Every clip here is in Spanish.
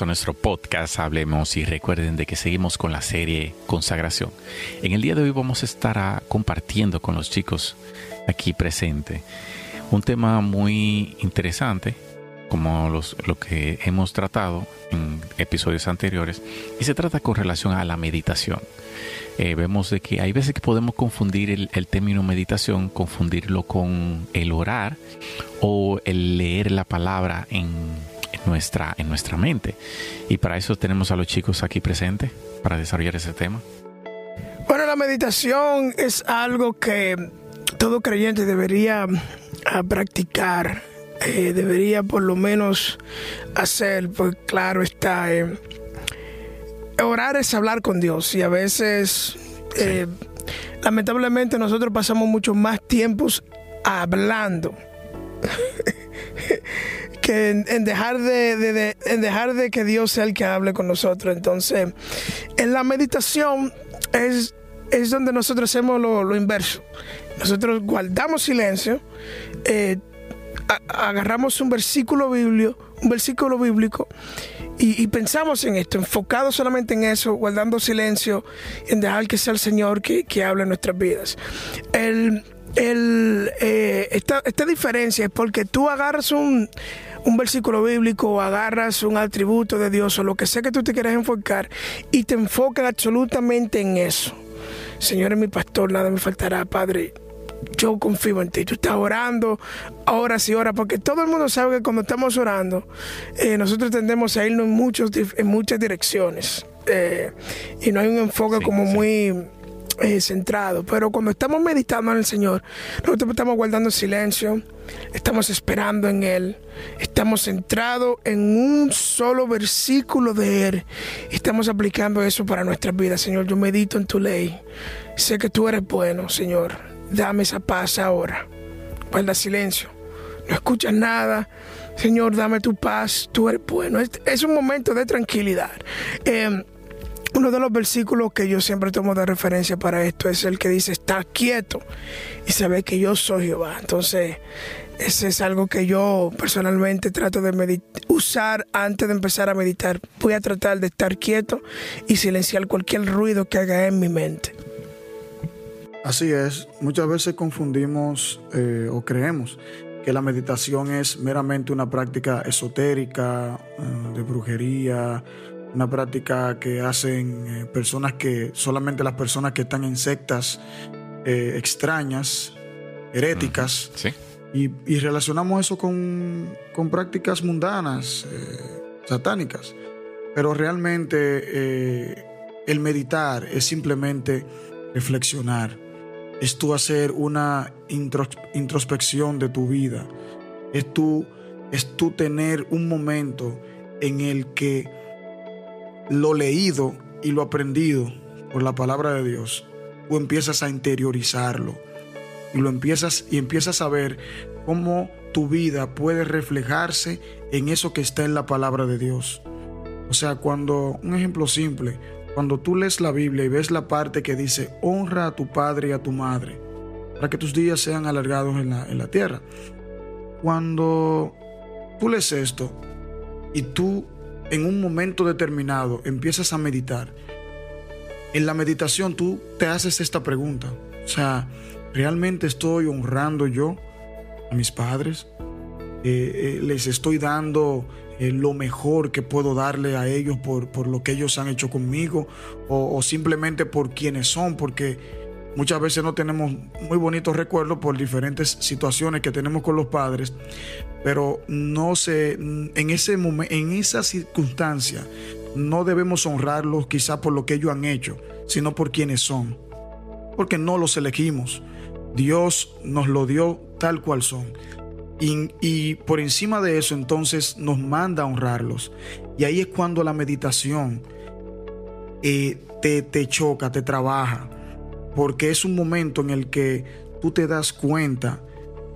a nuestro podcast Hablemos y recuerden de que seguimos con la serie Consagración. En el día de hoy vamos a estar ah, compartiendo con los chicos aquí presentes un tema muy interesante como los, lo que hemos tratado en episodios anteriores y se trata con relación a la meditación. Eh, vemos de que hay veces que podemos confundir el término meditación, confundirlo con el orar o el leer la palabra en nuestra, en nuestra mente. Y para eso tenemos a los chicos aquí presentes para desarrollar ese tema. Bueno, la meditación es algo que todo creyente debería ah, practicar, eh, debería por lo menos hacer, porque claro está, eh, orar es hablar con Dios y a veces, eh, lamentablemente nosotros pasamos mucho más tiempos hablando que en, dejar de, en dejar de que Dios sea el que hable con nosotros. Entonces, en la meditación es, es donde nosotros hacemos lo, inverso. Nosotros guardamos silencio, eh, agarramos un versículo bíblico, un versículo bíblico y, pensamos en esto, enfocados solamente en eso, guardando silencio, en dejar que sea el Señor que, que hable en nuestras vidas. El, el, eh, esta, esta diferencia es porque tú agarras un, un versículo bíblico o agarras un atributo de Dios o lo que sea que tú te quieras enfocar y te enfocas absolutamente en eso. Señor es mi pastor, nada me faltará, Padre. Yo confío en ti. Tú estás orando horas y horas, porque todo el mundo sabe que cuando estamos orando, eh, nosotros tendemos a irnos en, muchos, en muchas direcciones. Eh, y no hay un enfoque como muy eh, centrado. Pero cuando estamos meditando en el Señor, nosotros estamos guardando silencio, estamos esperando en Él, estamos centrados en un solo versículo de Él. Estamos aplicando eso para nuestras vidas. Señor, yo medito en tu ley. Sé que tú eres bueno, Señor. Dame esa paz ahora. Guarda silencio. No escuchas nada. Señor, dame tu paz. Tú eres bueno. Es, un momento de tranquilidad. Eh, uno de los versículos que yo siempre tomo de referencia para esto es el que dice, está quieto y sabe que yo soy Jehová. Entonces, ese es algo que yo personalmente trato de usar antes de empezar a meditar. Voy a tratar de estar quieto y silenciar cualquier ruido que haga en mi mente. Así es, muchas veces confundimos eh, o creemos que la meditación es meramente una práctica esotérica, eh, de brujería, una práctica que hacen eh, personas que, solamente las personas que están en sectas eh, extrañas, heréticas. Sí. Y, relacionamos eso con, prácticas mundanas, eh, satánicas. Pero realmente el meditar es simplemente reflexionar. Es tú hacer una introspección de tu vida. Es tú, es tú tener un momento en el que lo leído y lo aprendido por la palabra de Dios, tú empiezas a interiorizarlo y lo empiezas y empiezas a ver cómo tu vida puede reflejarse en eso que está en la palabra de Dios. O sea, cuando, un ejemplo simple, cuando tú lees la Biblia y ves la parte que dice, honra a tu padre y a tu madre, para que tus días sean alargados en la, en la tierra. Cuando tú lees esto y tú en un momento determinado empiezas a meditar, en la meditación tú te haces esta pregunta. O sea, ¿realmente estoy honrando yo a mis padres? Eh, eh, ¿Les estoy dando eh, lo mejor que puedo darle a ellos por, por lo que ellos han hecho conmigo? O, o simplemente por quienes son? Porque muchas veces no tenemos muy bonitos recuerdos por diferentes situaciones que tenemos con los padres, pero no sé, en ese en esa circunstancia, no debemos honrarlos quizás por lo que ellos han hecho, sino por quienes son, porque no los elegimos. Dios nos lo dio tal cual son. Y, por encima de eso entonces nos manda a honrarlos. Y ahí es cuando la meditación eh, te, te choca, te trabaja, porque es un momento en el que tú te das cuenta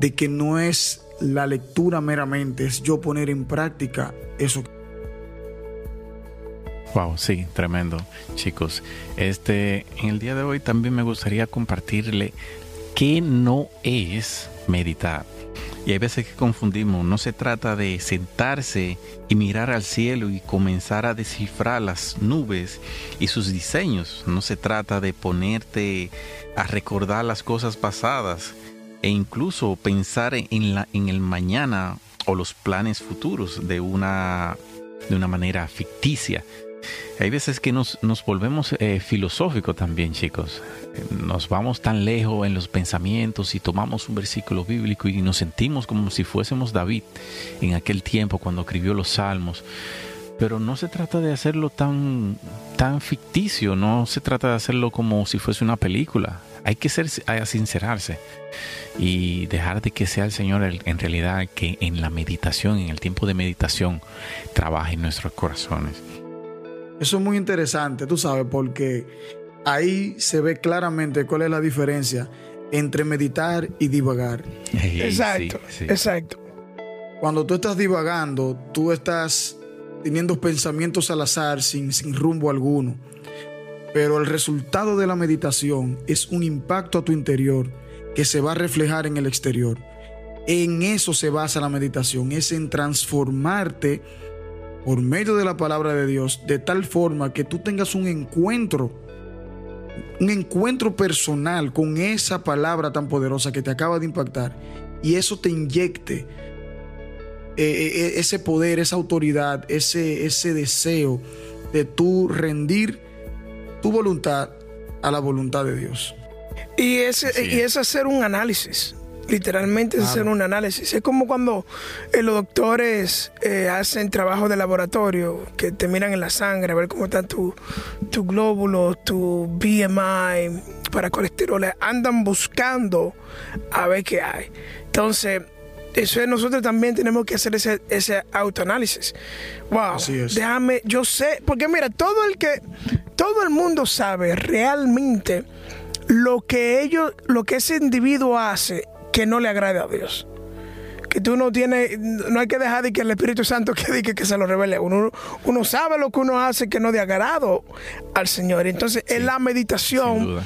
de que no es la lectura meramente, es yo poner en práctica eso. Wow, sí, tremendo, chicos. Este, en el día de hoy también me gustaría compartirle qué no es meditar. Y hay veces que confundimos, no se trata de sentarse y mirar al cielo y comenzar a descifrar las nubes y sus diseños, no se trata de ponerte a recordar las cosas pasadas e incluso pensar en, la, en el mañana o los planes futuros de una, de una manera ficticia. Hay veces que nos, volvemos eh, filosóficos también, chicos. Nos vamos tan lejos en los pensamientos y tomamos un versículo bíblico y nos sentimos como si fuésemos David en aquel tiempo cuando escribió los salmos. Pero no se trata de hacerlo tan, tan ficticio, no se trata de hacerlo como si fuese una película. Hay que ser, sincerarse y dejar de que sea el Señor en realidad que en la meditación, en el tiempo de meditación, trabaje en nuestros corazones. Eso es muy interesante, tú sabes, porque ahí se ve claramente cuál es la diferencia entre meditar y divagar. exacto, exacto. Cuando tú estás divagando, tú estás teniendo pensamientos al azar sin, sin rumbo alguno. Pero el resultado de la meditación es un impacto a tu interior que se va a reflejar en el exterior. En eso se basa la meditación, es en transformarte por medio de la palabra de Dios, de tal forma que tú tengas un encuentro, un encuentro personal con esa palabra tan poderosa que te acaba de impactar y eso te inyecte eh, eh, eh, ese poder, esa autoridad, ese, ese deseo de tú rendir tu voluntad a la voluntad de Dios. Y, ese, y es hacer un análisis Literalmente hacer un análisis. Es como cuando eh, los doctores eh, hacen trabajo de laboratorio, que te miran en la sangre a ver cómo están tus tu glóbulos, tu BMI para colesterol. Andan buscando a ver qué hay. Entonces, eso es, nosotros también tenemos que hacer ese, ese autoanálisis. Wow, déjame, yo sé, porque mira, todo el que, todo el mundo sabe realmente lo que ellos, lo que ese individuo hace que no le agrade a Dios. Que tú no tienes, no hay que dejar de que el Espíritu Santo que diga que se lo revele. Uno, uno sabe lo que uno hace que no de agrado al Señor. Entonces, en la meditación,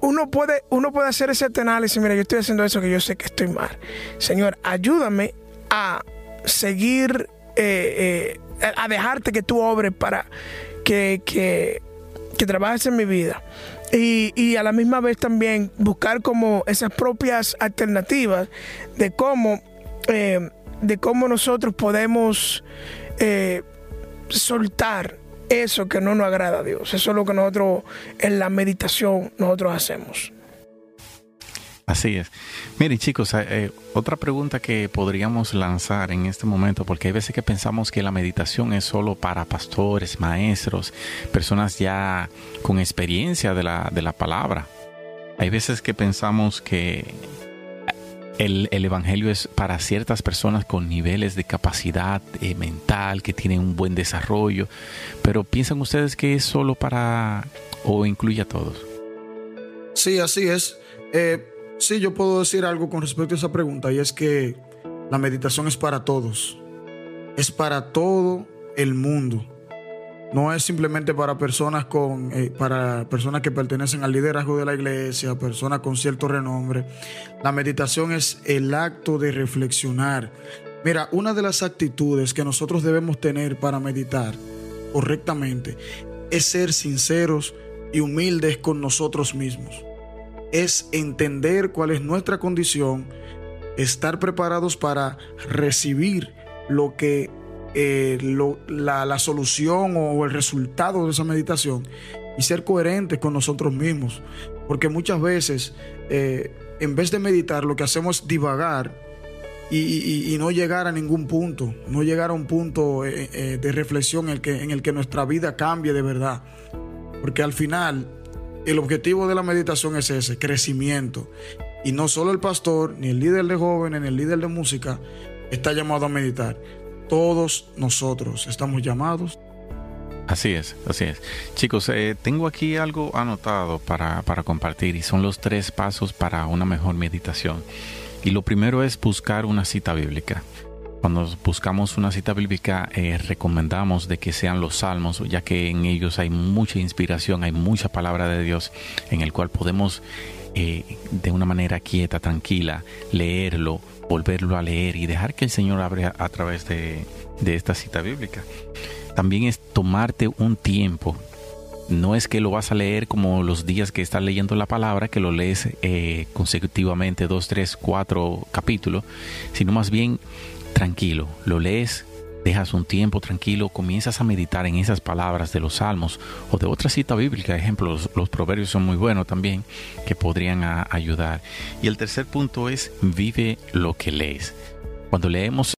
uno puede, uno puede hacer ese análisis. Mira, yo estoy haciendo eso que yo sé que estoy mal. Señor, ayúdame a seguir, eh, eh, a dejarte que tú obres para que, que, que trabajes en mi vida. Y, a la misma vez también buscar como esas propias alternativas de cómo, eh, de cómo nosotros podemos eh, soltar eso que no nos agrada a Dios. Eso es lo que nosotros en la meditación nosotros hacemos. Así es. Miren chicos, eh, eh, otra pregunta que podríamos lanzar en este momento, porque hay veces que pensamos que la meditación es solo para pastores, maestros, personas ya con experiencia de la, de la palabra. Hay veces que pensamos que el, Evangelio es para ciertas personas con niveles de capacidad eh, mental, que tienen un buen desarrollo, pero ¿piensan ustedes que es solo para o incluye a todos? Sí, así es. Sí, yo puedo decir algo con respecto a esa pregunta y es que la meditación es para todos. Es para todo el mundo. No es simplemente para personas con eh, para personas que pertenecen al liderazgo de la iglesia, personas con cierto renombre. La meditación es el acto de reflexionar. Mira, una de las actitudes que nosotros debemos tener para meditar correctamente es ser sinceros y humildes con nosotros mismos es entender cuál es nuestra condición, estar preparados para recibir lo que eh, la, solución o el resultado de esa meditación y ser coherentes con nosotros mismos. Porque muchas veces, eh, en vez de meditar, lo que hacemos es divagar y, no llegar a ningún punto, no llegar a un punto eh, de reflexión en el, que, en el que nuestra vida cambie de verdad. Porque al final el objetivo de la meditación es ese, crecimiento. Y no solo el pastor, ni el líder de jóvenes, ni el líder de música está llamado a meditar. Todos nosotros estamos llamados. Así es, así es. Chicos, eh, tengo aquí algo anotado para, para compartir y son los tres pasos para una mejor meditación. Y lo primero es buscar una cita bíblica. Cuando buscamos una cita bíblica, eh, recomendamos de que sean los salmos, ya que en ellos hay mucha inspiración, hay mucha palabra de Dios en el cual podemos eh, de una manera quieta, tranquila, leerlo, volverlo a leer y dejar que el Señor abra a través de, de esta cita bíblica. También es tomarte un tiempo no es que lo vas a leer como los días que estás leyendo la palabra, que lo lees eh, consecutivamente, dos, tres, cuatro capítulos, sino más bien tranquilo, lo lees, dejas un tiempo tranquilo, comienzas a meditar en esas palabras de los salmos o de otra cita bíblica, ejemplo, los, proverbios son muy buenos también, que podrían ayudar. Y el tercer punto es, vive lo que lees. Cuando leemos